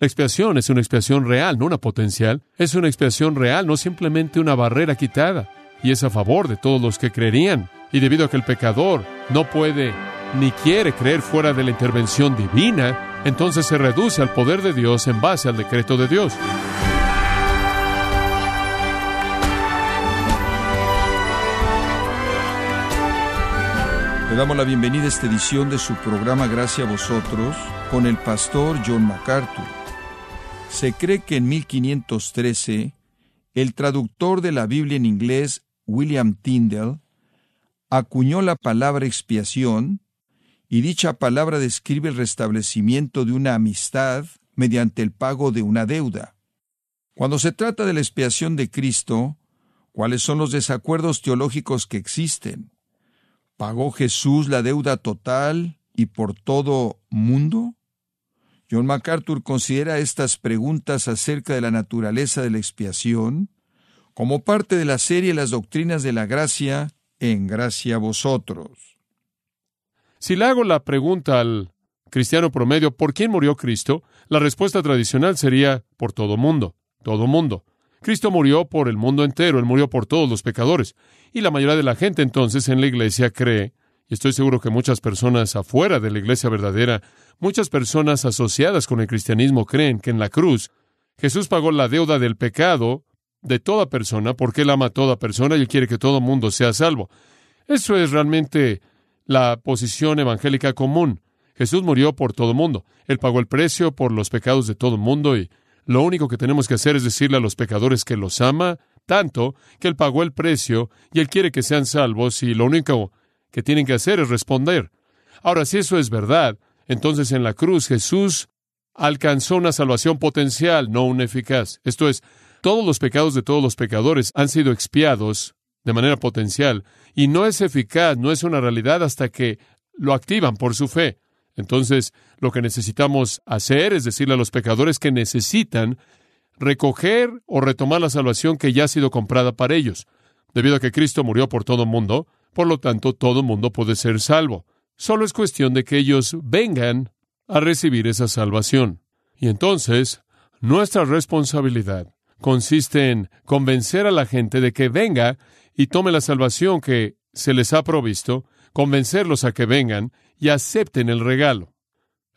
La expiación es una expiación real, no una potencial. Es una expiación real, no simplemente una barrera quitada. Y es a favor de todos los que creerían. Y debido a que el pecador no puede ni quiere creer fuera de la intervención divina, entonces se reduce al poder de Dios en base al decreto de Dios. Le damos la bienvenida a esta edición de su programa Gracias a vosotros con el pastor John MacArthur. Se cree que en 1513 el traductor de la Biblia en inglés, William Tyndale, acuñó la palabra expiación y dicha palabra describe el restablecimiento de una amistad mediante el pago de una deuda. Cuando se trata de la expiación de Cristo, ¿cuáles son los desacuerdos teológicos que existen? ¿Pagó Jesús la deuda total y por todo mundo? John MacArthur considera estas preguntas acerca de la naturaleza de la expiación como parte de la serie Las Doctrinas de la Gracia en Gracia a Vosotros. Si le hago la pregunta al cristiano promedio, ¿por quién murió Cristo? La respuesta tradicional sería por todo mundo, todo mundo. Cristo murió por el mundo entero, Él murió por todos los pecadores. Y la mayoría de la gente entonces en la iglesia cree, y estoy seguro que muchas personas afuera de la iglesia verdadera, muchas personas asociadas con el cristianismo creen que en la cruz Jesús pagó la deuda del pecado de toda persona porque Él ama a toda persona y Él quiere que todo mundo sea salvo. Eso es realmente la posición evangélica común. Jesús murió por todo mundo. Él pagó el precio por los pecados de todo mundo y lo único que tenemos que hacer es decirle a los pecadores que los ama tanto que Él pagó el precio y Él quiere que sean salvos y lo único que tienen que hacer es responder. Ahora, si eso es verdad, entonces en la cruz Jesús alcanzó una salvación potencial, no una eficaz. Esto es, todos los pecados de todos los pecadores han sido expiados de manera potencial y no es eficaz, no es una realidad hasta que lo activan por su fe. Entonces, lo que necesitamos hacer es decirle a los pecadores que necesitan recoger o retomar la salvación que ya ha sido comprada para ellos. Debido a que Cristo murió por todo el mundo, por lo tanto, todo mundo puede ser salvo. Solo es cuestión de que ellos vengan a recibir esa salvación. Y entonces, nuestra responsabilidad consiste en convencer a la gente de que venga y tome la salvación que se les ha provisto, convencerlos a que vengan y acepten el regalo.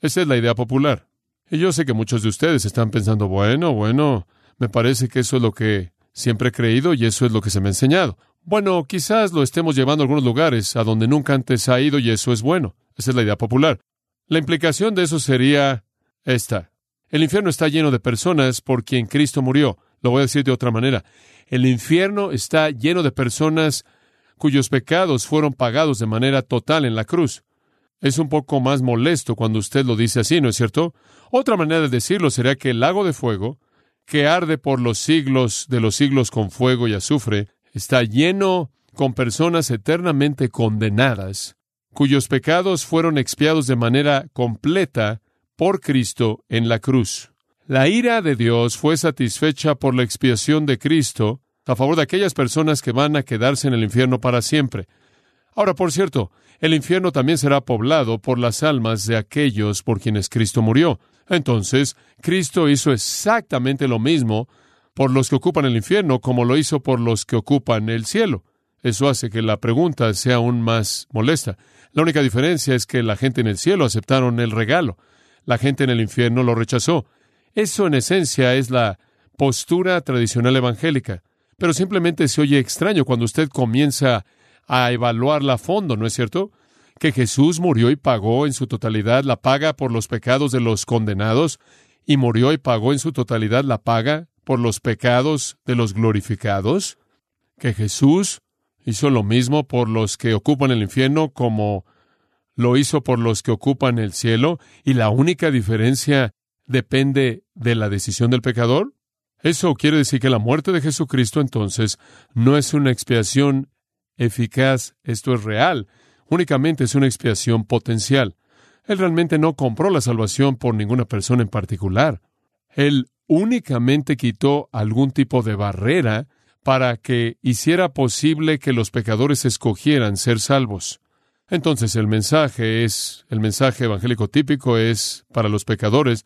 Esa es la idea popular. Y yo sé que muchos de ustedes están pensando, bueno, bueno, me parece que eso es lo que siempre he creído y eso es lo que se me ha enseñado. Bueno, quizás lo estemos llevando a algunos lugares a donde nunca antes ha ido y eso es bueno. Esa es la idea popular. La implicación de eso sería esta. El infierno está lleno de personas por quien Cristo murió. Lo voy a decir de otra manera. El infierno está lleno de personas cuyos pecados fueron pagados de manera total en la cruz. Es un poco más molesto cuando usted lo dice así, ¿no es cierto? Otra manera de decirlo sería que el lago de fuego, que arde por los siglos de los siglos con fuego y azufre, está lleno con personas eternamente condenadas, cuyos pecados fueron expiados de manera completa por Cristo en la cruz. La ira de Dios fue satisfecha por la expiación de Cristo a favor de aquellas personas que van a quedarse en el infierno para siempre. Ahora, por cierto, el infierno también será poblado por las almas de aquellos por quienes Cristo murió. Entonces, Cristo hizo exactamente lo mismo por los que ocupan el infierno como lo hizo por los que ocupan el cielo. Eso hace que la pregunta sea aún más molesta. La única diferencia es que la gente en el cielo aceptaron el regalo. La gente en el infierno lo rechazó. Eso en esencia es la postura tradicional evangélica. Pero simplemente se oye extraño cuando usted comienza a evaluarla a fondo, ¿no es cierto? Que Jesús murió y pagó en su totalidad la paga por los pecados de los condenados y murió y pagó en su totalidad la paga por los pecados de los glorificados. Que Jesús hizo lo mismo por los que ocupan el infierno como lo hizo por los que ocupan el cielo y la única diferencia depende de la decisión del pecador. Eso quiere decir que la muerte de Jesucristo entonces no es una expiación eficaz, esto es real, únicamente es una expiación potencial. Él realmente no compró la salvación por ninguna persona en particular. Él únicamente quitó algún tipo de barrera para que hiciera posible que los pecadores escogieran ser salvos. Entonces el mensaje es, el mensaje evangélico típico es para los pecadores,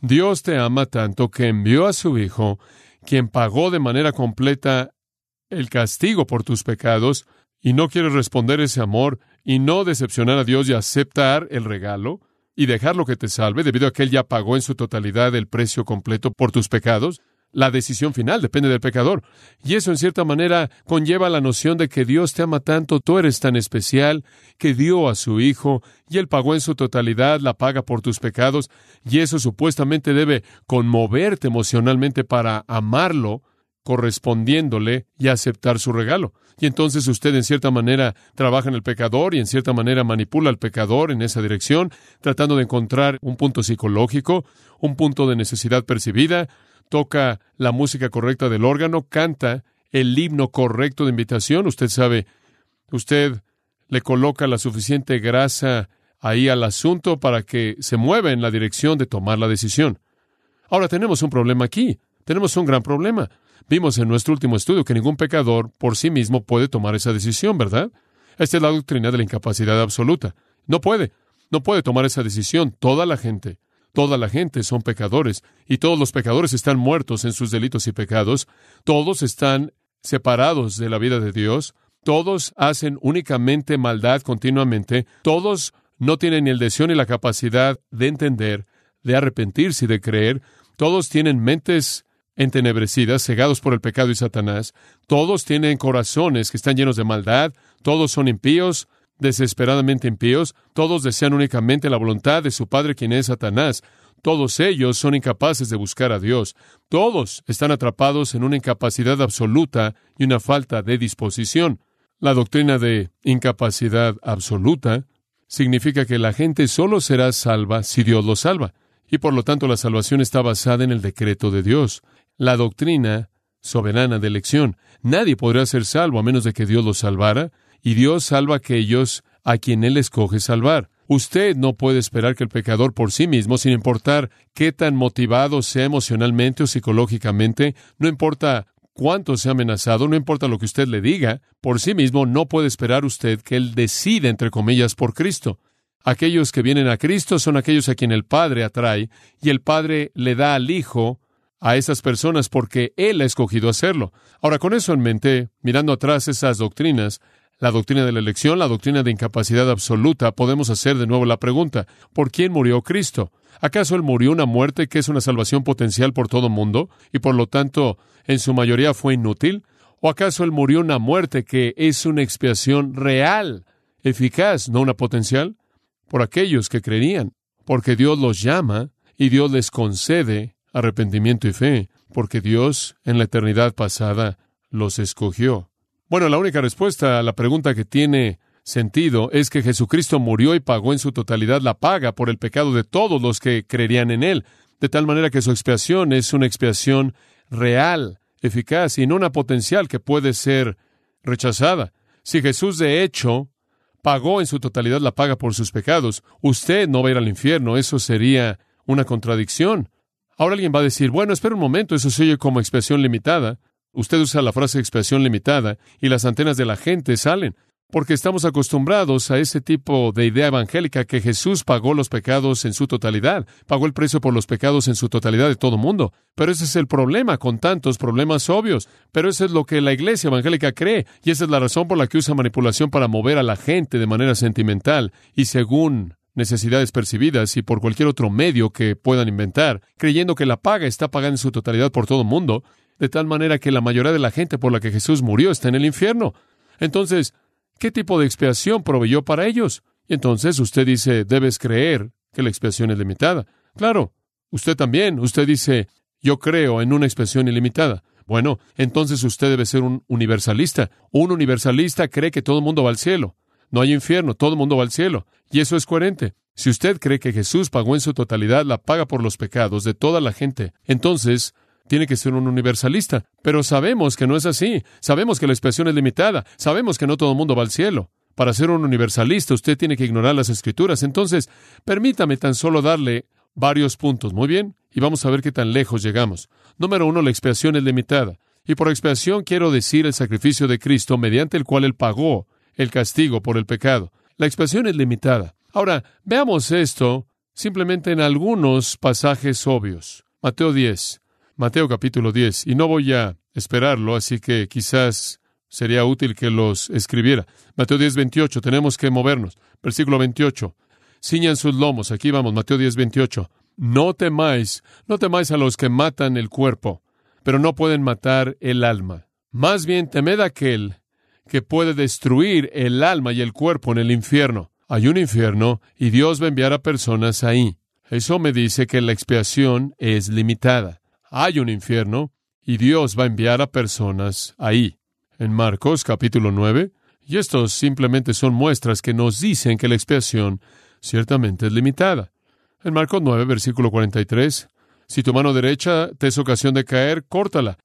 Dios te ama tanto que envió a su Hijo, quien pagó de manera completa el castigo por tus pecados, y no quieres responder ese amor y no decepcionar a Dios y aceptar el regalo y dejarlo que te salve, debido a que Él ya pagó en su totalidad el precio completo por tus pecados, la decisión final depende del pecador. Y eso, en cierta manera, conlleva la noción de que Dios te ama tanto, tú eres tan especial, que dio a su Hijo, y Él pagó en su totalidad la paga por tus pecados, y eso supuestamente debe conmoverte emocionalmente para amarlo, correspondiéndole y aceptar su regalo. Y entonces usted en cierta manera trabaja en el pecador y en cierta manera manipula al pecador en esa dirección, tratando de encontrar un punto psicológico, un punto de necesidad percibida, toca la música correcta del órgano, canta el himno correcto de invitación. Usted sabe, usted le coloca la suficiente grasa ahí al asunto para que se mueva en la dirección de tomar la decisión. Ahora tenemos un problema aquí, tenemos un gran problema. Vimos en nuestro último estudio que ningún pecador por sí mismo puede tomar esa decisión, ¿verdad? Esta es la doctrina de la incapacidad absoluta. No puede, no puede tomar esa decisión. Toda la gente Toda la gente son pecadores y todos los pecadores están muertos en sus delitos y pecados. Todos están separados de la vida de Dios. Todos hacen únicamente maldad continuamente. Todos no tienen ni el deseo ni la capacidad de entender, de arrepentirse y de creer. Todos tienen mentes entenebrecidas, cegados por el pecado y Satanás. Todos tienen corazones que están llenos de maldad. Todos son impíos desesperadamente impíos, todos desean únicamente la voluntad de su padre quien es Satanás. Todos ellos son incapaces de buscar a Dios. Todos están atrapados en una incapacidad absoluta y una falta de disposición. La doctrina de incapacidad absoluta significa que la gente solo será salva si Dios lo salva, y por lo tanto la salvación está basada en el decreto de Dios. La doctrina soberana de elección. Nadie podrá ser salvo a menos de que Dios lo salvara, y Dios salva a aquellos a quien Él escoge salvar. Usted no puede esperar que el pecador por sí mismo, sin importar qué tan motivado sea emocionalmente o psicológicamente, no importa cuánto sea amenazado, no importa lo que usted le diga, por sí mismo no puede esperar usted que Él decida, entre comillas, por Cristo. Aquellos que vienen a Cristo son aquellos a quien el Padre atrae, y el Padre le da al Hijo a esas personas porque Él ha escogido hacerlo. Ahora, con eso en mente, mirando atrás esas doctrinas, la doctrina de la elección, la doctrina de incapacidad absoluta, podemos hacer de nuevo la pregunta, ¿por quién murió Cristo? ¿Acaso Él murió una muerte que es una salvación potencial por todo mundo y por lo tanto en su mayoría fue inútil? ¿O acaso Él murió una muerte que es una expiación real, eficaz, no una potencial? Por aquellos que creían, porque Dios los llama y Dios les concede arrepentimiento y fe, porque Dios en la eternidad pasada los escogió. Bueno, la única respuesta a la pregunta que tiene sentido es que Jesucristo murió y pagó en su totalidad la paga por el pecado de todos los que creerían en Él, de tal manera que su expiación es una expiación real, eficaz y no una potencial que puede ser rechazada. Si Jesús de hecho pagó en su totalidad la paga por sus pecados, usted no va a ir al infierno, eso sería una contradicción. Ahora alguien va a decir, bueno, espera un momento, eso se oye como expiación limitada. Usted usa la frase expresión limitada y las antenas de la gente salen, porque estamos acostumbrados a ese tipo de idea evangélica que Jesús pagó los pecados en su totalidad, pagó el precio por los pecados en su totalidad de todo mundo. Pero ese es el problema con tantos problemas obvios. Pero eso es lo que la iglesia evangélica cree, y esa es la razón por la que usa manipulación para mover a la gente de manera sentimental y según necesidades percibidas y por cualquier otro medio que puedan inventar, creyendo que la paga está pagada en su totalidad por todo el mundo, de tal manera que la mayoría de la gente por la que Jesús murió está en el infierno. Entonces, ¿qué tipo de expiación proveyó para ellos? Y entonces usted dice, debes creer que la expiación es limitada. Claro, usted también, usted dice, yo creo en una expiación ilimitada. Bueno, entonces usted debe ser un universalista. Un universalista cree que todo el mundo va al cielo. No hay infierno, todo el mundo va al cielo. Y eso es coherente. Si usted cree que Jesús pagó en su totalidad la paga por los pecados de toda la gente, entonces tiene que ser un universalista. Pero sabemos que no es así. Sabemos que la expresión es limitada. Sabemos que no todo el mundo va al cielo. Para ser un universalista usted tiene que ignorar las escrituras. Entonces, permítame tan solo darle varios puntos. Muy bien. Y vamos a ver qué tan lejos llegamos. Número uno, la expiación es limitada. Y por expiación quiero decir el sacrificio de Cristo mediante el cual Él pagó el castigo por el pecado. La expiación es limitada. Ahora, veamos esto simplemente en algunos pasajes obvios. Mateo 10, Mateo capítulo 10, y no voy a esperarlo, así que quizás sería útil que los escribiera. Mateo 10, 28, tenemos que movernos. Versículo 28, ciñan sus lomos, aquí vamos, Mateo 10, 28. No temáis, no temáis a los que matan el cuerpo, pero no pueden matar el alma. Más bien temed aquel que puede destruir el alma y el cuerpo en el infierno. Hay un infierno y Dios va a enviar a personas ahí. Eso me dice que la expiación es limitada. Hay un infierno y Dios va a enviar a personas ahí. En Marcos capítulo 9, y estos simplemente son muestras que nos dicen que la expiación ciertamente es limitada. En Marcos 9, versículo 43, si tu mano derecha te es ocasión de caer, córtala,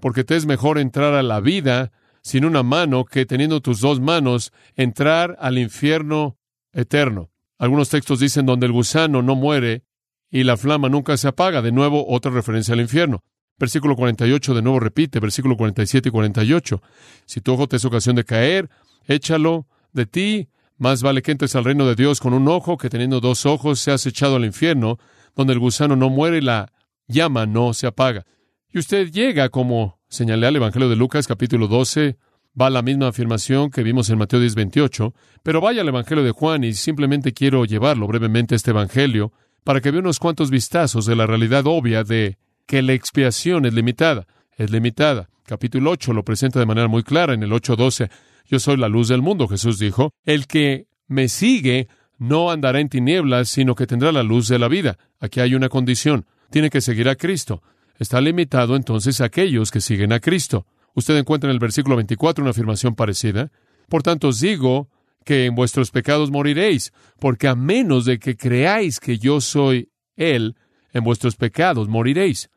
porque te es mejor entrar a la vida sin una mano que teniendo tus dos manos entrar al infierno eterno. Algunos textos dicen donde el gusano no muere y la flama nunca se apaga. De nuevo, otra referencia al infierno. Versículo 48 de nuevo repite, versículo 47 y 48. Si tu ojo te es ocasión de caer, échalo de ti más vale que entres al reino de Dios con un ojo que teniendo dos ojos seas echado al infierno, donde el gusano no muere y la llama no se apaga. Y usted llega, como señalé al Evangelio de Lucas capítulo 12, va la misma afirmación que vimos en Mateo 10, 28, pero vaya al Evangelio de Juan y simplemente quiero llevarlo brevemente a este Evangelio para que vea unos cuantos vistazos de la realidad obvia de que la expiación es limitada. Es limitada. Capítulo 8 lo presenta de manera muy clara en el 8.12. Yo soy la luz del mundo, Jesús dijo. El que me sigue no andará en tinieblas, sino que tendrá la luz de la vida. Aquí hay una condición. Tiene que seguir a Cristo. Está limitado entonces a aquellos que siguen a Cristo. Usted encuentra en el versículo 24 una afirmación parecida. Por tanto os digo que en vuestros pecados moriréis, porque a menos de que creáis que yo soy Él, en vuestros pecados moriréis.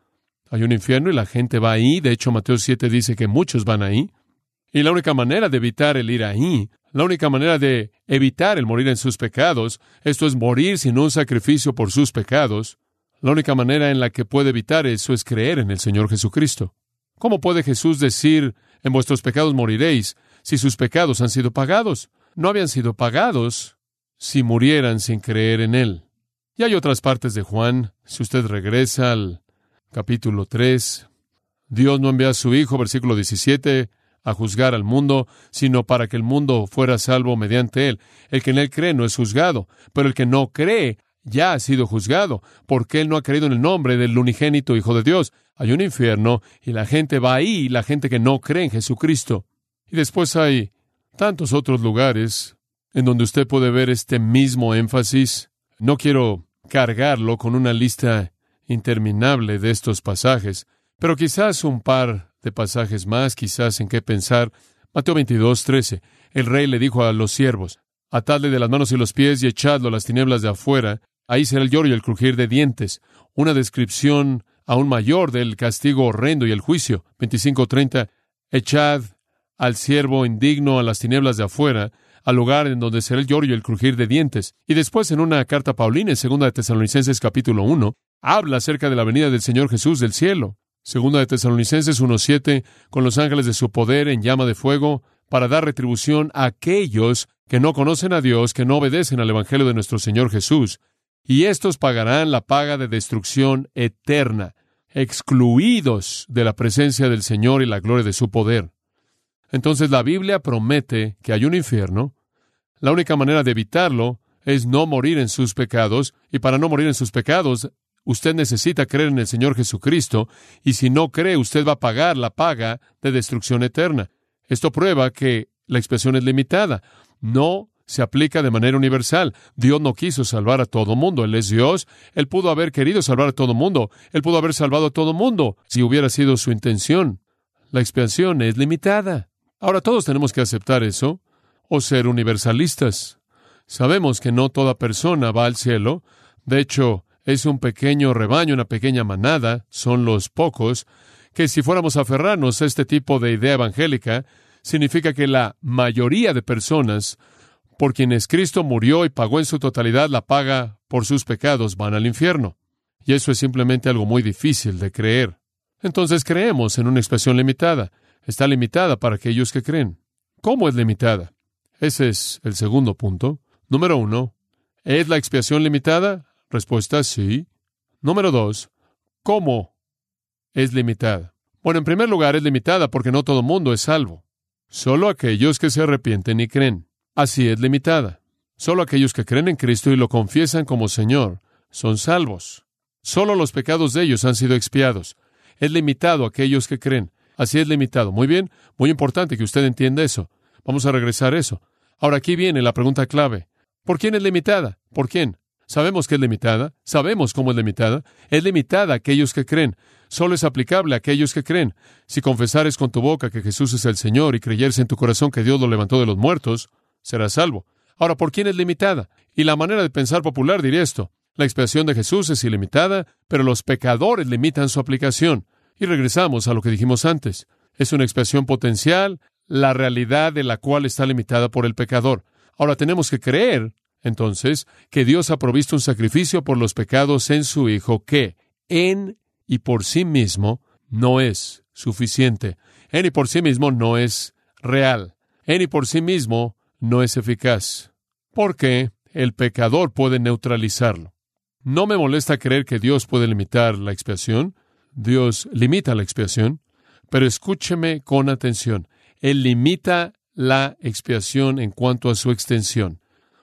Hay un infierno y la gente va ahí. De hecho, Mateo 7 dice que muchos van ahí. Y la única manera de evitar el ir ahí, la única manera de evitar el morir en sus pecados, esto es morir sin un sacrificio por sus pecados, la única manera en la que puede evitar eso es creer en el Señor Jesucristo. ¿Cómo puede Jesús decir, en vuestros pecados moriréis, si sus pecados han sido pagados? No habían sido pagados si murieran sin creer en Él. Y hay otras partes de Juan, si usted regresa al capítulo 3, Dios no envía a su Hijo, versículo 17, a juzgar al mundo, sino para que el mundo fuera salvo mediante él. El que en él cree no es juzgado, pero el que no cree ya ha sido juzgado, porque él no ha creído en el nombre del unigénito Hijo de Dios. Hay un infierno y la gente va ahí, la gente que no cree en Jesucristo. Y después hay tantos otros lugares en donde usted puede ver este mismo énfasis. No quiero cargarlo con una lista interminable de estos pasajes, pero quizás un par de pasajes más, quizás en qué pensar. Mateo 22, 13. El rey le dijo a los siervos, atadle de las manos y los pies y echadlo a las tinieblas de afuera, ahí será el lloro y el crujir de dientes. Una descripción aún mayor del castigo horrendo y el juicio. 25.30. Echad al siervo indigno a las tinieblas de afuera, al lugar en donde será el lloro y el crujir de dientes. Y después en una carta paulina, en segunda de Tesalonicenses capítulo 1, habla acerca de la venida del Señor Jesús del cielo. Segunda de Tesalonicenses 1.7, con los ángeles de su poder en llama de fuego, para dar retribución a aquellos que no conocen a Dios, que no obedecen al Evangelio de nuestro Señor Jesús. Y estos pagarán la paga de destrucción eterna, excluidos de la presencia del Señor y la gloria de su poder. Entonces la Biblia promete que hay un infierno. La única manera de evitarlo es no morir en sus pecados, y para no morir en sus pecados Usted necesita creer en el Señor Jesucristo y si no cree, usted va a pagar la paga de destrucción eterna. Esto prueba que la expresión es limitada. No se aplica de manera universal. Dios no quiso salvar a todo mundo. Él es Dios. Él pudo haber querido salvar a todo mundo. Él pudo haber salvado a todo mundo si hubiera sido su intención. La expiación es limitada. Ahora todos tenemos que aceptar eso o ser universalistas. Sabemos que no toda persona va al cielo. De hecho, es un pequeño rebaño, una pequeña manada, son los pocos, que si fuéramos a aferrarnos a este tipo de idea evangélica, significa que la mayoría de personas por quienes Cristo murió y pagó en su totalidad la paga por sus pecados van al infierno. Y eso es simplemente algo muy difícil de creer. Entonces creemos en una expresión limitada. Está limitada para aquellos que creen. ¿Cómo es limitada? Ese es el segundo punto. Número uno, ¿es la expiación limitada? Respuesta sí. Número dos, ¿cómo es limitada? Bueno, en primer lugar, es limitada porque no todo mundo es salvo. Solo aquellos que se arrepienten y creen. Así es limitada. Solo aquellos que creen en Cristo y lo confiesan como Señor son salvos. Solo los pecados de ellos han sido expiados. Es limitado a aquellos que creen. Así es limitado. Muy bien, muy importante que usted entienda eso. Vamos a regresar a eso. Ahora aquí viene la pregunta clave. ¿Por quién es limitada? ¿Por quién? Sabemos que es limitada, sabemos cómo es limitada. Es limitada a aquellos que creen. Solo es aplicable a aquellos que creen. Si confesares con tu boca que Jesús es el Señor y creyeres en tu corazón que Dios lo levantó de los muertos, serás salvo. Ahora, ¿por quién es limitada? Y la manera de pensar popular diría esto. La expiación de Jesús es ilimitada, pero los pecadores limitan su aplicación. Y regresamos a lo que dijimos antes. Es una expiación potencial, la realidad de la cual está limitada por el pecador. Ahora tenemos que creer entonces, que Dios ha provisto un sacrificio por los pecados en su Hijo que en y por sí mismo no es suficiente. En y por sí mismo no es real. En y por sí mismo no es eficaz. Porque el pecador puede neutralizarlo. No me molesta creer que Dios puede limitar la expiación. Dios limita la expiación. Pero escúcheme con atención. Él limita la expiación en cuanto a su extensión.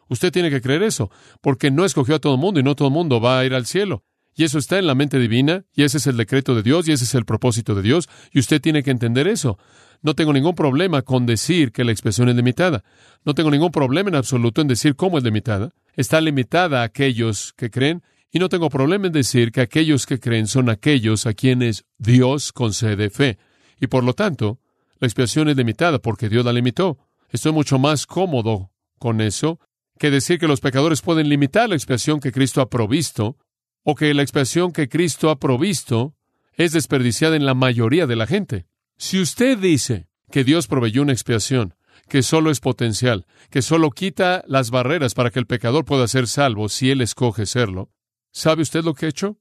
Usted tiene que creer eso, porque no escogió a todo el mundo y no todo el mundo va a ir al cielo. Y eso está en la mente divina, y ese es el decreto de Dios, y ese es el propósito de Dios, y usted tiene que entender eso. No tengo ningún problema con decir que la expresión es limitada. No tengo ningún problema en absoluto en decir cómo es limitada. Está limitada a aquellos que creen, y no tengo problema en decir que aquellos que creen son aquellos a quienes Dios concede fe. Y por lo tanto, la expiación es limitada porque Dios la limitó. Estoy mucho más cómodo con eso que decir que los pecadores pueden limitar la expiación que Cristo ha provisto, o que la expiación que Cristo ha provisto es desperdiciada en la mayoría de la gente. Si usted dice que Dios proveyó una expiación que solo es potencial, que solo quita las barreras para que el pecador pueda ser salvo si él escoge serlo, ¿sabe usted lo que ha hecho?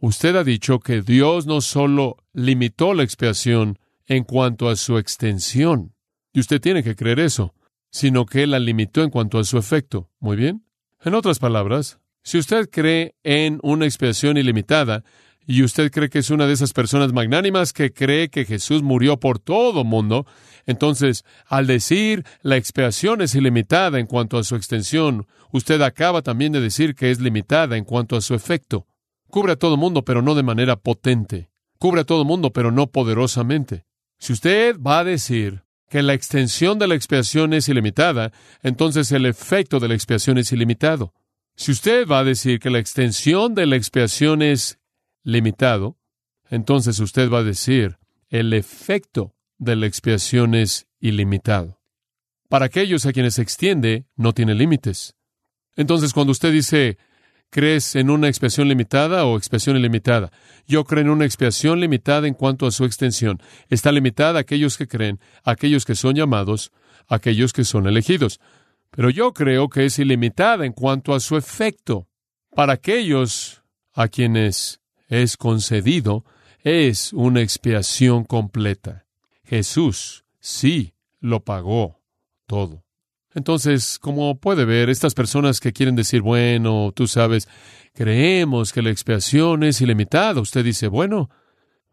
Usted ha dicho que Dios no solo limitó la expiación en cuanto a su extensión, y usted tiene que creer eso sino que la limitó en cuanto a su efecto. Muy bien. En otras palabras, si usted cree en una expiación ilimitada, y usted cree que es una de esas personas magnánimas que cree que Jesús murió por todo mundo, entonces, al decir la expiación es ilimitada en cuanto a su extensión, usted acaba también de decir que es limitada en cuanto a su efecto. Cubre a todo mundo, pero no de manera potente. Cubre a todo mundo, pero no poderosamente. Si usted va a decir que la extensión de la expiación es ilimitada, entonces el efecto de la expiación es ilimitado. Si usted va a decir que la extensión de la expiación es limitado, entonces usted va a decir el efecto de la expiación es ilimitado. Para aquellos a quienes se extiende, no tiene límites. Entonces, cuando usted dice ¿Crees en una expiación limitada o expiación ilimitada? Yo creo en una expiación limitada en cuanto a su extensión. Está limitada a aquellos que creen, a aquellos que son llamados, a aquellos que son elegidos. Pero yo creo que es ilimitada en cuanto a su efecto. Para aquellos a quienes es concedido, es una expiación completa. Jesús sí lo pagó todo. Entonces, como puede ver, estas personas que quieren decir, bueno, tú sabes, creemos que la expiación es ilimitada. Usted dice, bueno,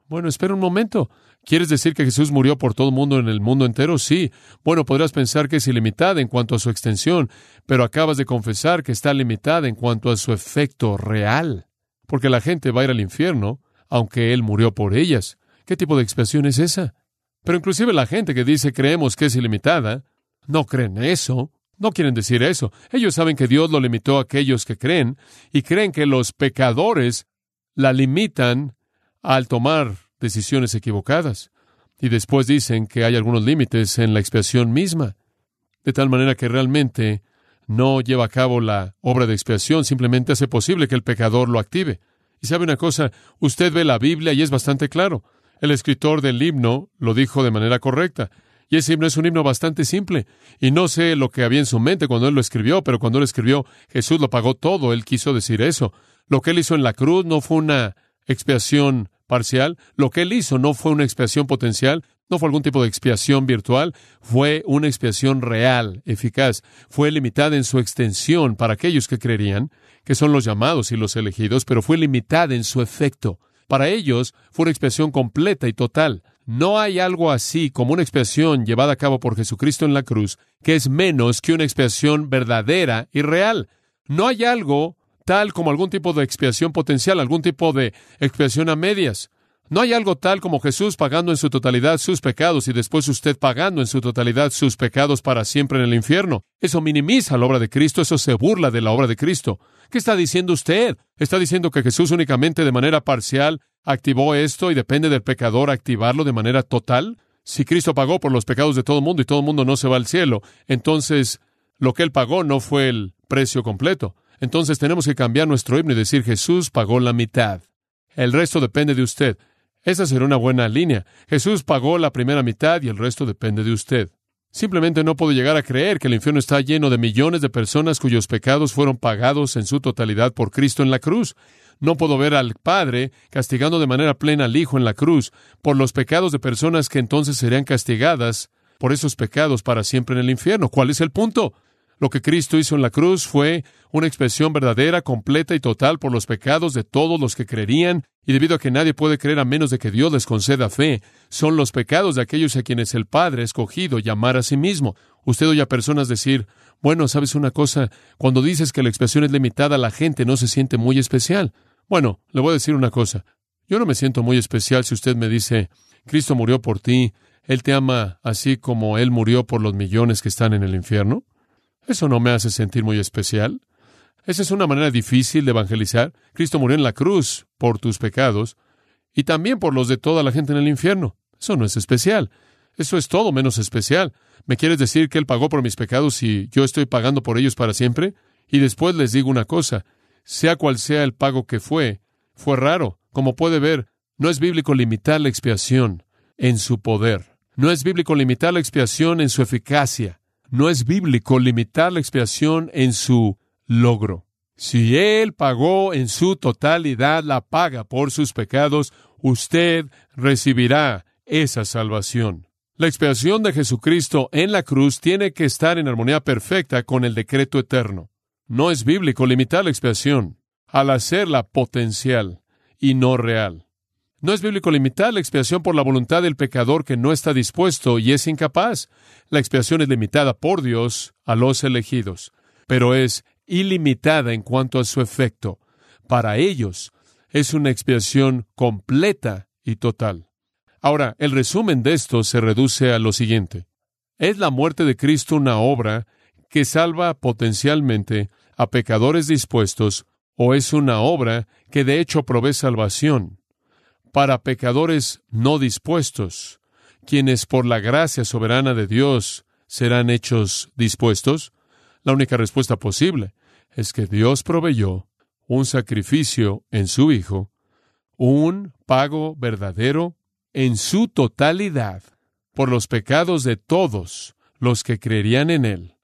bueno, espera un momento. ¿Quieres decir que Jesús murió por todo el mundo en el mundo entero? Sí. Bueno, podrás pensar que es ilimitada en cuanto a su extensión, pero acabas de confesar que está limitada en cuanto a su efecto real. Porque la gente va a ir al infierno, aunque Él murió por ellas. ¿Qué tipo de expiación es esa? Pero inclusive la gente que dice creemos que es ilimitada, no creen eso, no quieren decir eso. Ellos saben que Dios lo limitó a aquellos que creen y creen que los pecadores la limitan al tomar decisiones equivocadas. Y después dicen que hay algunos límites en la expiación misma, de tal manera que realmente no lleva a cabo la obra de expiación, simplemente hace posible que el pecador lo active. Y sabe una cosa, usted ve la Biblia y es bastante claro. El escritor del himno lo dijo de manera correcta. Y ese himno es un himno bastante simple. Y no sé lo que había en su mente cuando él lo escribió, pero cuando él escribió, Jesús lo pagó todo. Él quiso decir eso. Lo que él hizo en la cruz no fue una expiación parcial. Lo que él hizo no fue una expiación potencial. No fue algún tipo de expiación virtual, fue una expiación real, eficaz. Fue limitada en su extensión para aquellos que creerían, que son los llamados y los elegidos, pero fue limitada en su efecto. Para ellos fue una expiación completa y total. No hay algo así como una expiación llevada a cabo por Jesucristo en la cruz que es menos que una expiación verdadera y real. No hay algo tal como algún tipo de expiación potencial, algún tipo de expiación a medias. No hay algo tal como Jesús pagando en su totalidad sus pecados y después usted pagando en su totalidad sus pecados para siempre en el infierno. Eso minimiza la obra de Cristo, eso se burla de la obra de Cristo. ¿Qué está diciendo usted? ¿Está diciendo que Jesús únicamente de manera parcial activó esto y depende del pecador activarlo de manera total? Si Cristo pagó por los pecados de todo el mundo y todo el mundo no se va al cielo, entonces lo que él pagó no fue el precio completo. Entonces tenemos que cambiar nuestro himno y decir Jesús pagó la mitad. El resto depende de usted. Esa será una buena línea. Jesús pagó la primera mitad y el resto depende de usted. Simplemente no puedo llegar a creer que el infierno está lleno de millones de personas cuyos pecados fueron pagados en su totalidad por Cristo en la cruz. No puedo ver al Padre castigando de manera plena al Hijo en la cruz por los pecados de personas que entonces serían castigadas por esos pecados para siempre en el infierno. ¿Cuál es el punto? Lo que Cristo hizo en la cruz fue una expresión verdadera, completa y total por los pecados de todos los que creerían, y debido a que nadie puede creer a menos de que Dios les conceda fe, son los pecados de aquellos a quienes el Padre ha escogido llamar a sí mismo. Usted oye a personas decir, bueno, ¿sabes una cosa? Cuando dices que la expresión es limitada, la gente no se siente muy especial. Bueno, le voy a decir una cosa. Yo no me siento muy especial si usted me dice, Cristo murió por ti, Él te ama así como Él murió por los millones que están en el infierno. Eso no me hace sentir muy especial. Esa es una manera difícil de evangelizar. Cristo murió en la cruz por tus pecados y también por los de toda la gente en el infierno. Eso no es especial. Eso es todo menos especial. ¿Me quieres decir que Él pagó por mis pecados y yo estoy pagando por ellos para siempre? Y después les digo una cosa, sea cual sea el pago que fue, fue raro. Como puede ver, no es bíblico limitar la expiación en su poder. No es bíblico limitar la expiación en su eficacia. No es bíblico limitar la expiación en su logro. Si Él pagó en su totalidad la paga por sus pecados, usted recibirá esa salvación. La expiación de Jesucristo en la cruz tiene que estar en armonía perfecta con el decreto eterno. No es bíblico limitar la expiación al hacerla potencial y no real. No es bíblico limitar la expiación por la voluntad del pecador que no está dispuesto y es incapaz. La expiación es limitada por Dios a los elegidos, pero es ilimitada en cuanto a su efecto. Para ellos es una expiación completa y total. Ahora, el resumen de esto se reduce a lo siguiente. ¿Es la muerte de Cristo una obra que salva potencialmente a pecadores dispuestos o es una obra que de hecho provee salvación para pecadores no dispuestos, quienes por la gracia soberana de Dios serán hechos dispuestos? La única respuesta posible es que Dios proveyó un sacrificio en su Hijo, un pago verdadero en su totalidad por los pecados de todos los que creerían en Él.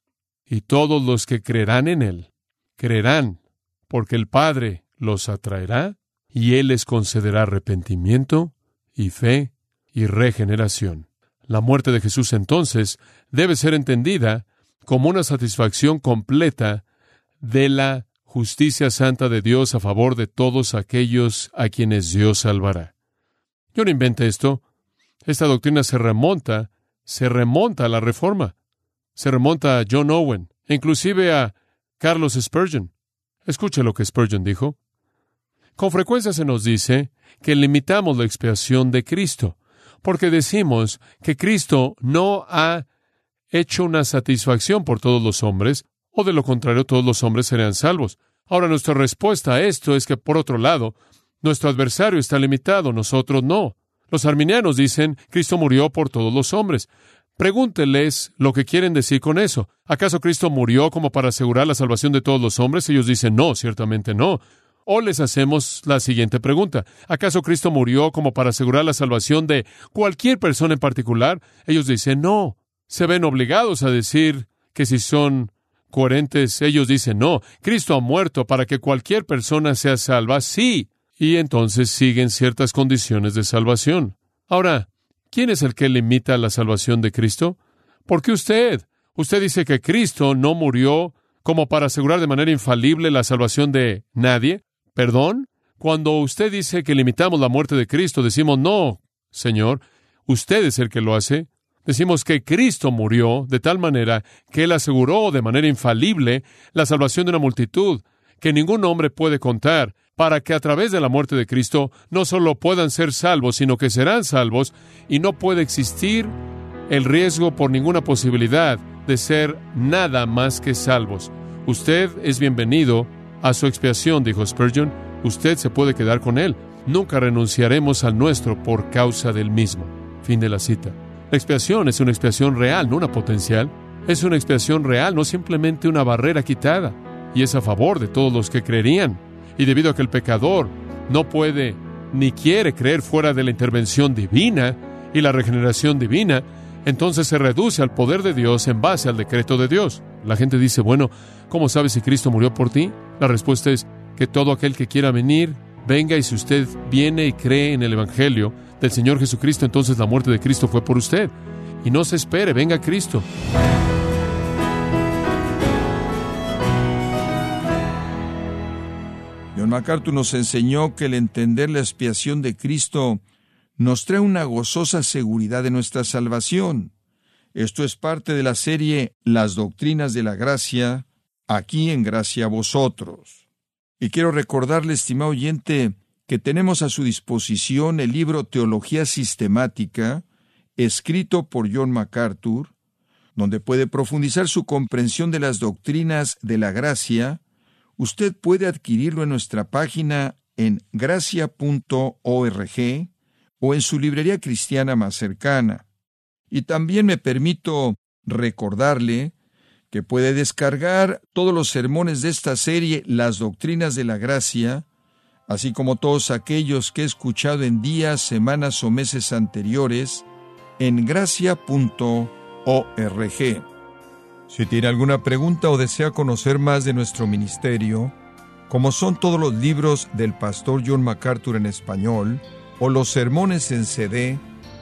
Y todos los que creerán en Él, creerán, porque el Padre los atraerá y Él les concederá arrepentimiento y fe y regeneración. La muerte de Jesús entonces debe ser entendida como una satisfacción completa de la justicia santa de Dios a favor de todos aquellos a quienes Dios salvará. Yo no inventé esto. Esta doctrina se remonta, se remonta a la Reforma, se remonta a John Owen, inclusive a Carlos Spurgeon. Escuche lo que Spurgeon dijo. Con frecuencia se nos dice que limitamos la expiación de Cristo, porque decimos que Cristo no ha hecho una satisfacción por todos los hombres, o de lo contrario todos los hombres serían salvos. Ahora nuestra respuesta a esto es que, por otro lado, nuestro adversario está limitado, nosotros no. Los arminianos dicen, Cristo murió por todos los hombres. Pregúnteles lo que quieren decir con eso. ¿Acaso Cristo murió como para asegurar la salvación de todos los hombres? Ellos dicen, no, ciertamente no. O les hacemos la siguiente pregunta. ¿Acaso Cristo murió como para asegurar la salvación de cualquier persona en particular? Ellos dicen no. Se ven obligados a decir que si son coherentes, ellos dicen no. Cristo ha muerto para que cualquier persona sea salva, sí. Y entonces siguen ciertas condiciones de salvación. Ahora, ¿quién es el que limita la salvación de Cristo? ¿Por qué usted? Usted dice que Cristo no murió como para asegurar de manera infalible la salvación de nadie. ¿Perdón? Cuando usted dice que limitamos la muerte de Cristo, decimos, no, Señor, usted es el que lo hace. Decimos que Cristo murió de tal manera que Él aseguró de manera infalible la salvación de una multitud que ningún hombre puede contar, para que a través de la muerte de Cristo no solo puedan ser salvos, sino que serán salvos y no puede existir el riesgo por ninguna posibilidad de ser nada más que salvos. Usted es bienvenido a su expiación, dijo Spurgeon. Usted se puede quedar con él. Nunca renunciaremos al nuestro por causa del mismo. Fin de la cita. La expiación es una expiación real, no una potencial. Es una expiación real, no simplemente una barrera quitada. Y es a favor de todos los que creerían. Y debido a que el pecador no puede ni quiere creer fuera de la intervención divina y la regeneración divina, entonces se reduce al poder de Dios en base al decreto de Dios. La gente dice, bueno, ¿cómo sabes si Cristo murió por ti? La respuesta es que todo aquel que quiera venir, venga y si usted viene y cree en el Evangelio del Señor Jesucristo, entonces la muerte de Cristo fue por usted. Y no se espere, venga Cristo. John MacArthur nos enseñó que el entender la expiación de Cristo nos trae una gozosa seguridad de nuestra salvación. Esto es parte de la serie Las Doctrinas de la Gracia, aquí en Gracia a vosotros. Y quiero recordarle, estimado oyente, que tenemos a su disposición el libro Teología Sistemática, escrito por John MacArthur, donde puede profundizar su comprensión de las doctrinas de la gracia. Usted puede adquirirlo en nuestra página en gracia.org o en su librería cristiana más cercana. Y también me permito recordarle que puede descargar todos los sermones de esta serie Las Doctrinas de la Gracia, así como todos aquellos que he escuchado en días, semanas o meses anteriores, en gracia.org. Si tiene alguna pregunta o desea conocer más de nuestro ministerio, como son todos los libros del pastor John MacArthur en español, o los sermones en CD